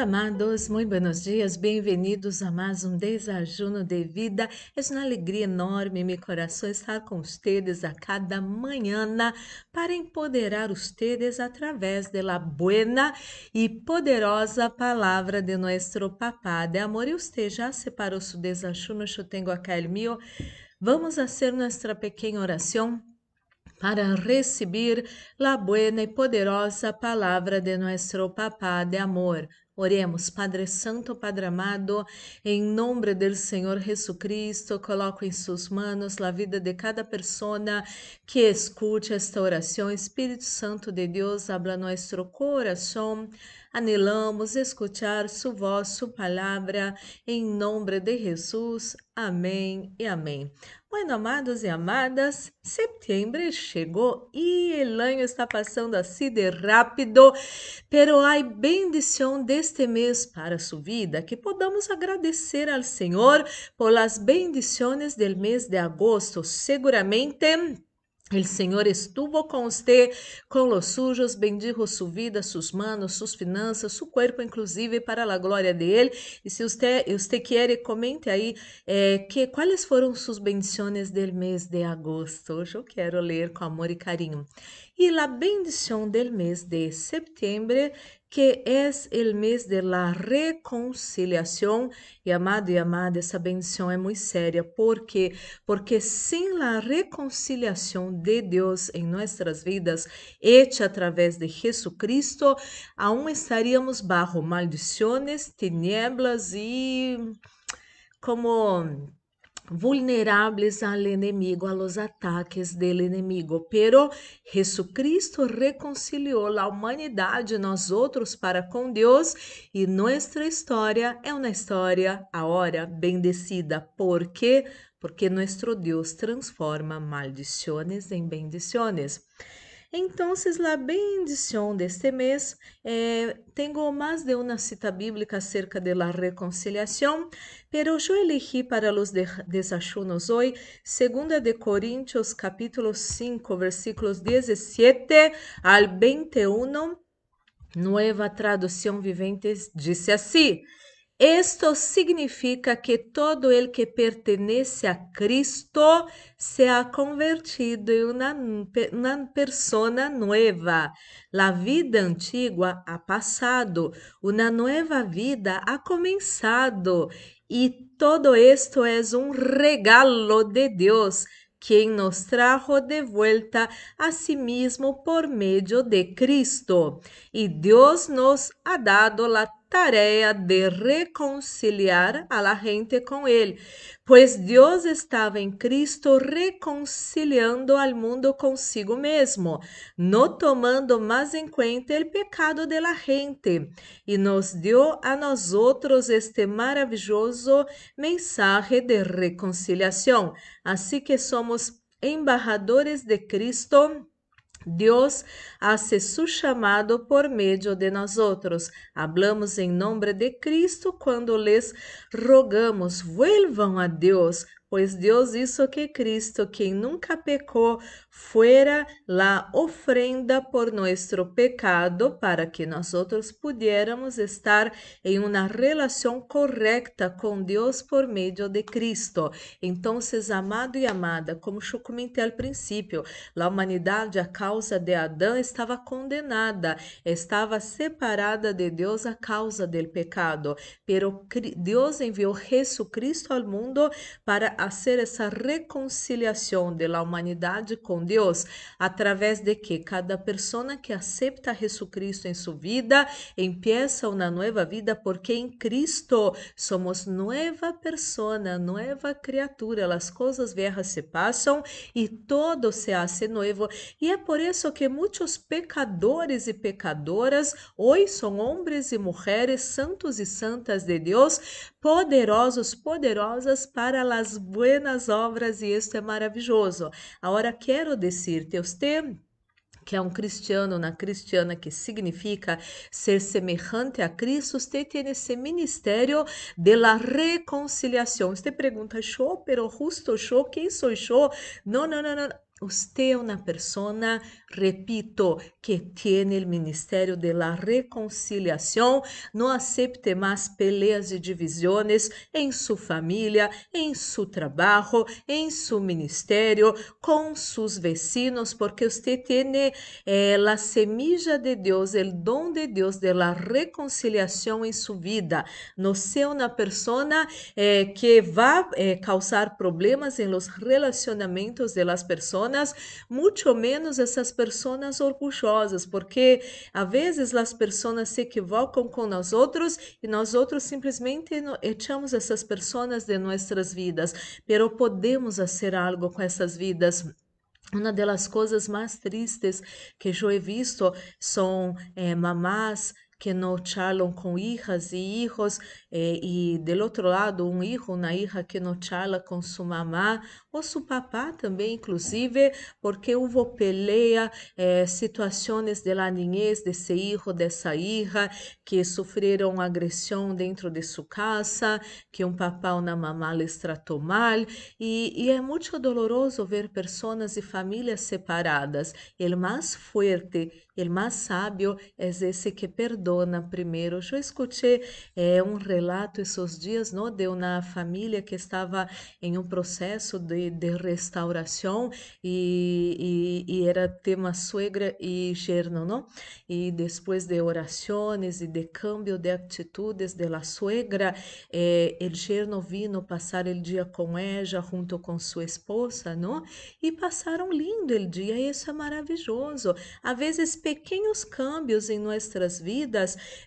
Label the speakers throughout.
Speaker 1: Amados, muito buenos dias, bem-vindos a mais um desajuno de vida. É uma alegria enorme meu coração estar com vocês a cada manhã para empoderar vocês através da buena e poderosa palavra de nosso papá de amor. E você já separou seu desajuno? Eu tenho acá el mío. Vamos fazer nossa pequena oração para receber a buena e poderosa palavra de nosso papá de amor. Oremos, Padre Santo, Padre amado, em nome do Senhor Jesucristo, coloco em suas mãos a vida de cada pessoa que escute esta oração. Espírito Santo de Deus, habla nosso coração. Anelamos escutar sua voz, sua palavra, em nome de Jesus. Amém e amém. Bueno, amados e amadas, setembro chegou e o ano está passando assim de rápido, pero há bendição deste mês para sua vida que podamos agradecer ao Senhor por las bendições del mês de agosto. Seguramente El Senhor estuvo com você, com os sujos, bendijo sua vida, suas manos, suas finanças, seu corpo, inclusive, para a glória de. E se você, você quer, comente aí eh, que, quais foram suas bendições do mês de agosto. Hoje eu quero ler com amor e carinho. E a bendição do mês de setembro que es el mes de la reconciliación. Y amado y amada, esa bendición es muy seria. ¿Por qué? Porque sin la reconciliación de Dios en nuestras vidas, hecha a través de Jesucristo, aún estaríamos bajo maldiciones, tinieblas y como vulneráveis ao inimigo, a los ataques del inimigo. Pero Jesucristo reconciliou a humanidade, nós outros, para com Deus, e nossa história é uma história agora bendecida. Por quê? Porque nosso Deus transforma maldições em bendições. Então, a bendição deste mês, eh, tenho mais de uma cita bíblica acerca de la reconciliação, pero eu elegi para os de desayunos hoje 2 de Coríntios capítulo 5, versículos 17 al 21, Nueva Tradução Vivente, disse assim: esto significa que todo el que pertenece a Cristo se ha convertido en una, una, persona nueva. La vida antigua ha pasado, una nueva vida ha comenzado. Y todo esto es un regalo de Dios quien nos trajo de vuelta a sí mismo por medio de Cristo. Y Dios nos ha dado la tarefa de reconciliar a la gente com Ele, pois Deus estava em Cristo reconciliando al mundo consigo mesmo, não tomando mais em conta o pecado de la gente, e nos deu a nós outros este maravilhoso mensagem de reconciliação. Assim que somos embaixadores de Cristo Deus hace su chamado por meio de nós outros. Hablamos em nome de Cristo quando les rogamos, vuelvam a Deus, pois Deus hizo que Cristo, quem nunca pecou, fuera la ofrenda por nuestro pecado para que nós outros pudiéramos estar em uma relação correta com Deus por meio de Cristo. Então, amado e amada, como eu comentei ao princípio, a humanidade a causa de Adão estava condenada, estava separada de Deus a causa do pecado, pero Deus enviou Jesus Cristo ao mundo para fazer essa reconciliação da humanidade com Deus, através de que cada pessoa que aceita Jesucristo em sua vida empieza uma nova vida, porque em Cristo somos nova pessoa, nova criatura. As coisas velhas se passam e todo se hace novo. E é por isso que muitos pecadores e pecadoras hoje são homens e mulheres santos e santas de Deus, poderosos, poderosas para as buenas obras, e isso é maravilhoso. Agora quero dizer-te, você que é um cristiano, uma cristiana, que significa ser semelhante a Cristo, você tem esse ministério de la reconciliação. Você pergunta, show, pero justo show, quem sou eu? Não, não, não, não. Usted una persona, repito, que tiene el ministerio de la reconciliación. No acepte más peleas y divisiones en su familia, en su trabajo, en su ministerio, con sus vecinos, porque usted tiene eh, la semilla de Dios, el don de Dios de la reconciliación en su vida. No sea una persona eh, que va a eh, causar problemas en los relacionamientos de las personas muito menos essas pessoas orgulhosas, porque a vezes as pessoas se equivocam com nós outros e nós outros simplesmente echamos essas pessoas de nossas vidas, pero podemos fazer algo com essas vidas. Uma das coisas mais tristes que eu he visto são eh, mamás que no charlam com hijas e hijos, eh, e do outro lado, um hijo, uma hija que no charla com sua mamá ou seu papá também, inclusive, porque houve pelea, eh, situações de la niñez desse hijo, dessa hija, que sofreram agressão dentro de sua casa, que um papá ou uma mamá les tratou mal, e, e é muito doloroso ver pessoas e famílias separadas. O mais forte, o mais sábio é esse que perdoa perdona primeiro. Eu escutei é, um relato esses dias não, de uma família que estava em um processo de, de restauração e, e, e era tema suegra e yerno, não? E depois de orações e de cambio de atitudes de la suegra, eh, el yerno vino passar o dia com ela junto com sua esposa, não? E passaram lindo o dia, e isso é maravilhoso. Às vezes, pequenos cambios em nossas vidas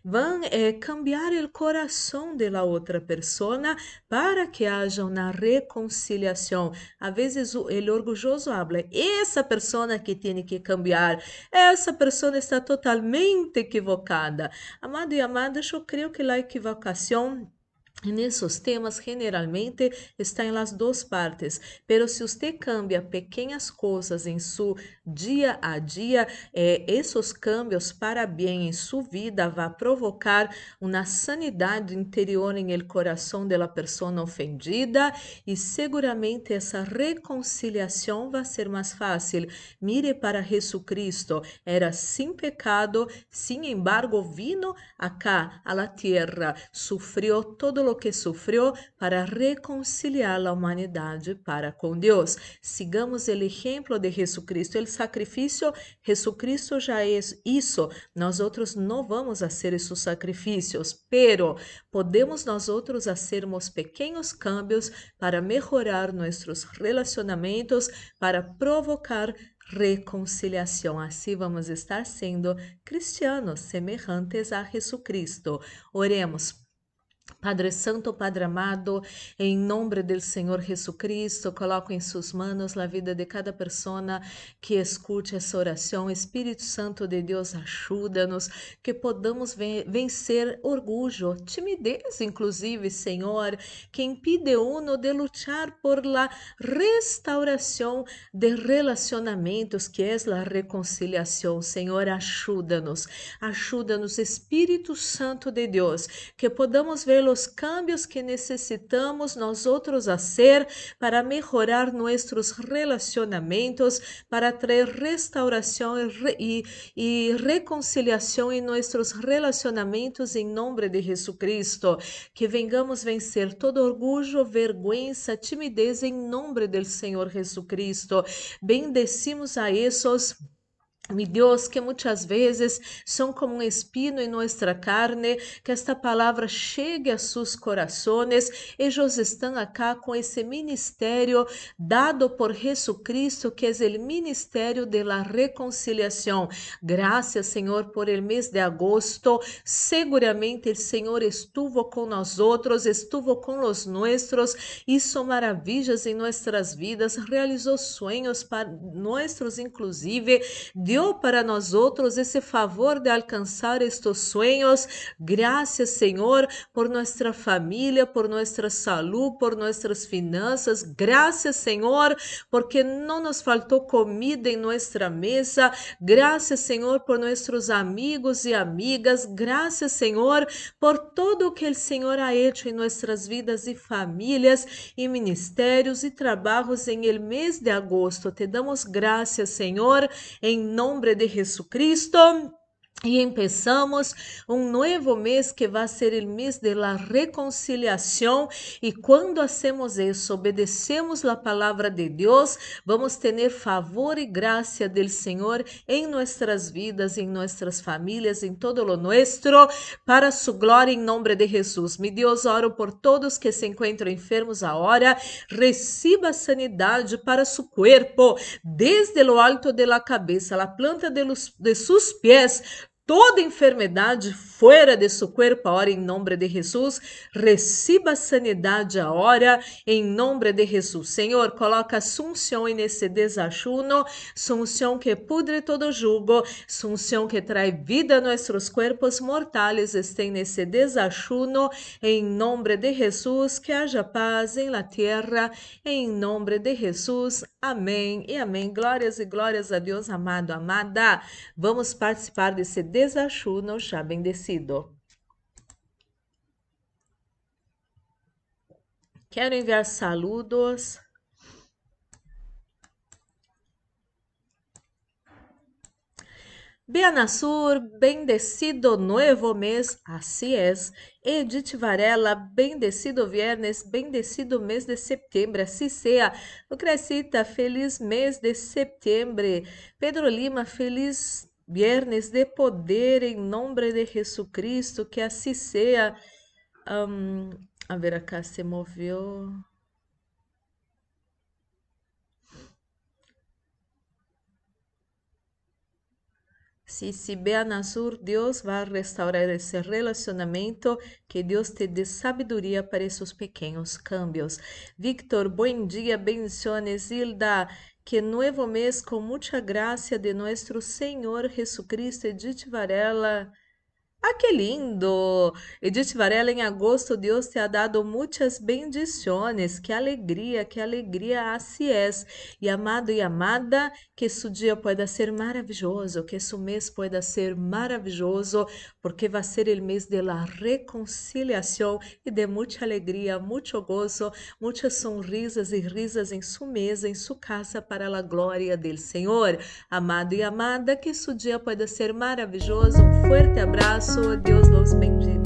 Speaker 1: vão eh, cambiar o coração de outra persona para que haja uma reconciliação. A vezes o el orgulhoso habla, essa persona que tem que cambiar, essa persona está totalmente equivocada. Amado e amada, eu creio que a equivocação En esos temas generalmente está en las dos partes, pero si usted cambia pequeñas cosas en su día a día, eh, esos cambios para bien en su vida va a provocar una sanidad interior en el corazón de la persona ofendida y seguramente esa reconciliación va a ser más fácil. Mire para Jesucristo, era sin pecado, sin embargo vino acá a la tierra, sufrió todo lo que sofreu para reconciliar a humanidade para com Deus. Sigamos o exemplo de Jesucristo. O sacrifício, Jesucristo já é isso. Nós outros não vamos fazer esses sacrifícios, pero podemos nós outros fazermos pequenos cambios para melhorar nossos relacionamentos, para provocar reconciliação. Assim vamos estar sendo cristianos semelhantes a Jesucristo. Oremos. Padre Santo, Padre amado, em nome do Senhor Jesucristo, coloco em suas mãos a vida de cada pessoa que escute essa oração. Espírito Santo de Deus, ajuda-nos que podamos vencer orgulho, timidez, inclusive, Senhor, que impide uno de lutar por la restauração de relacionamentos, que é a reconciliação. Senhor, ajuda-nos, ajuda-nos, Espírito Santo de Deus, que podamos ver ver os cambios que necessitamos nós outros fazer para melhorar nossos relacionamentos, para trazer restauração e, e reconciliação em nossos relacionamentos em nome de Jesus Cristo. Que vengamos vencer todo orgulho, vergonha, timidez em nome do Senhor Jesus Cristo. Bendecimos a esses Mi Deus, que muitas vezes são como um espino em nossa carne, que esta palavra chegue a seus corações. Eles estão acá com esse ministério dado por Jesucristo, que é o ministério de la reconciliação. Graças, Senhor, por el mês de agosto. Seguramente o Senhor estuvo com nós outros, estuvo com os nossos, hizo maravilhas em nossas vidas, realizou sonhos para nossos, inclusive dio para nós outros esse favor de alcançar estes sonhos. Graças, Senhor, por nossa família, por nossa saúde, por nossas finanças. Graças, Senhor, porque não nos faltou comida em nossa mesa. Graças, Senhor, por nossos amigos e amigas. Graças, Senhor, por tudo o que o Senhor ha hecho em nossas vidas e famílias, e ministérios e trabalhos em el mês de agosto. Te damos graças, Senhor, em nome de Jesucristo. E empezamos um novo mês que vai ser o mês da reconciliação e quando hacemos isso, obedecemos a palavra de Deus, vamos ter favor e graça do Senhor em nossas vidas, em nossas famílias, em todo o nosso, para sua glória em nome de Jesus. Me Deus, oro por todos que se encontram enfermos agora, receba sanidade para seu corpo, desde o alto de la cabeça, a planta de, los, de sus pés, toda enfermidade fora de seu corpo agora em nome de Jesus. Receba sanidade agora em nome de Jesus. Senhor, coloca sunção nesse desajuno, sunção que pudre todo jugo, sunção que traz vida a nossos corpos mortais. Estém nesse desajuno em nome de Jesus. Que haja paz em la terra em nome de Jesus. Amém e amém. Glórias e glórias a Deus, amado, amada. Vamos participar desse desajuno já bendecido. Quero enviar saludos. Beanasur, bendecido novo mês, assim é. Edith Varela, bendecido viernes, bendecido mês de setembro, assim seja. Lucrecita, feliz mês de setembro. Pedro Lima, feliz viernes de poder em nome de Jesus Cristo, que assim seja. Um, a ver, acá se moveu. Si, si Deus vai restaurar esse relacionamento, que Deus te dê sabedoria para esses pequenos cambios. Victor, bom dia, bendiciones, Hilda, que novo mês com muita graça de nosso Senhor Jesucristo, Edith Varela, Ah, que lindo! Edith Varela, em agosto, Deus te ha dado muitas bendições. Que alegria, que alegria assim é. E amado e amada, que su dia pueda ser maravilhoso, que su mês pueda ser maravilhoso, porque vai ser o mês de la reconciliação e de muita alegria, muito gozo, muitas sonrisas e risas em sua mesa, em sua casa, para a glória do Senhor. Amado e amada, que su dia pueda ser maravilhoso. Um forte abraço. Deus los bendiga.